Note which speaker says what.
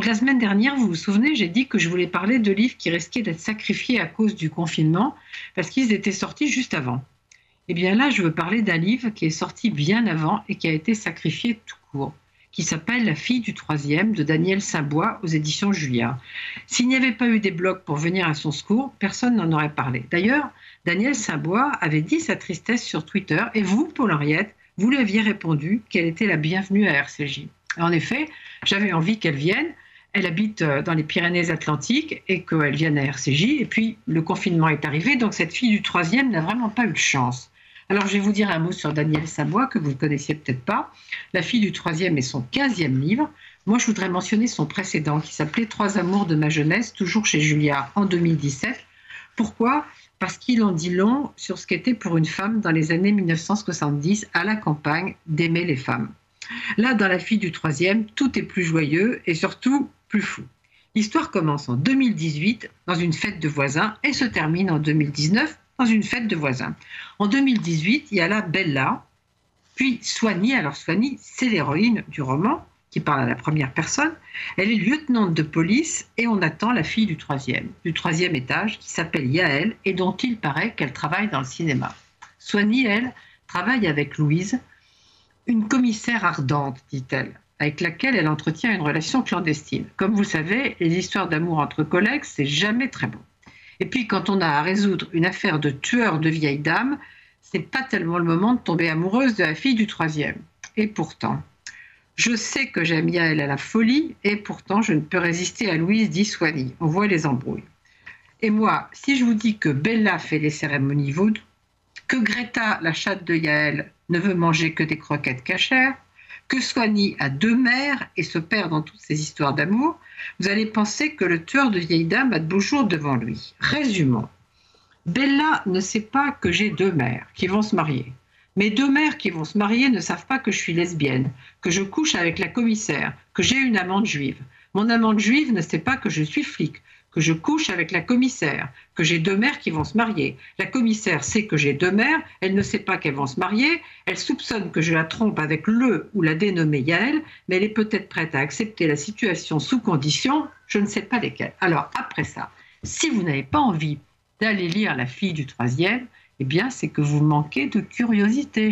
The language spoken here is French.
Speaker 1: Donc la semaine dernière, vous vous souvenez, j'ai dit que je voulais parler de livres qui risquaient d'être sacrifiés à cause du confinement parce qu'ils étaient sortis juste avant. Eh bien là, je veux parler d'un livre qui est sorti bien avant et qui a été sacrifié tout court, qui s'appelle La fille du troisième de Daniel Saint-Bois aux éditions Julia. S'il n'y avait pas eu des blogs pour venir à son secours, personne n'en aurait parlé. D'ailleurs, Daniel Saint-Bois avait dit sa tristesse sur Twitter et vous, Paul Henriette, vous lui aviez répondu qu'elle était la bienvenue à RCJ. En effet, j'avais envie qu'elle vienne. Elle habite euh, dans les Pyrénées-Atlantiques et qu'elle vienne à RCJ. Et puis, le confinement est arrivé, donc cette fille du troisième n'a vraiment pas eu de chance. Alors, je vais vous dire un mot sur Daniel Sabois, que vous ne connaissiez peut-être pas. La fille du troisième est son quinzième livre. Moi, je voudrais mentionner son précédent, qui s'appelait Trois amours de ma jeunesse, toujours chez Julia, en 2017. Pourquoi? Parce qu'il en dit long sur ce qu'était pour une femme dans les années 1970, à la campagne, d'aimer les femmes. Là, dans La fille du troisième, tout est plus joyeux et surtout plus fou. L'histoire commence en 2018 dans une fête de voisins et se termine en 2019 dans une fête de voisins. En 2018, il y a là Bella, puis Soigny. Alors Soigny, c'est l'héroïne du roman qui parle à la première personne. Elle est lieutenante de police et on attend la fille du troisième, du troisième étage, qui s'appelle Yael et dont il paraît qu'elle travaille dans le cinéma. Soigny, elle, travaille avec Louise, une commissaire ardente, dit-elle, avec laquelle elle entretient une relation clandestine. Comme vous savez, les histoires d'amour entre collègues, c'est jamais très bon. Et puis, quand on a à résoudre une affaire de tueur de vieille dame, c'est pas tellement le moment de tomber amoureuse de la fille du troisième. Et pourtant, je sais que j'aime Yael à la folie, et pourtant je ne peux résister à Louise dit On voit les embrouilles. Et moi, si je vous dis que Bella fait les cérémonies vaudou, que Greta, la chatte de Yael, ne veut manger que des croquettes cachères, que Soigny a deux mères et se perd dans toutes ces histoires d'amour, vous allez penser que le tueur de vieille dame a de beaux jours devant lui. Résumons. Bella ne sait pas que j'ai deux mères qui vont se marier. Mes deux mères qui vont se marier ne savent pas que je suis lesbienne, que je couche avec la commissaire, que j'ai une amante juive. Mon amante juive ne sait pas que je suis flic, que je couche avec la commissaire, que j'ai deux mères qui vont se marier. La commissaire sait que j'ai deux mères, elle ne sait pas qu'elles vont se marier, elle soupçonne que je la trompe avec le ou la dénommée Yael, mais elle est peut-être prête à accepter la situation sous condition, je ne sais pas lesquelles. Alors après ça, si vous n'avez pas envie d'aller lire La fille du troisième, eh bien c'est que vous manquez de curiosité.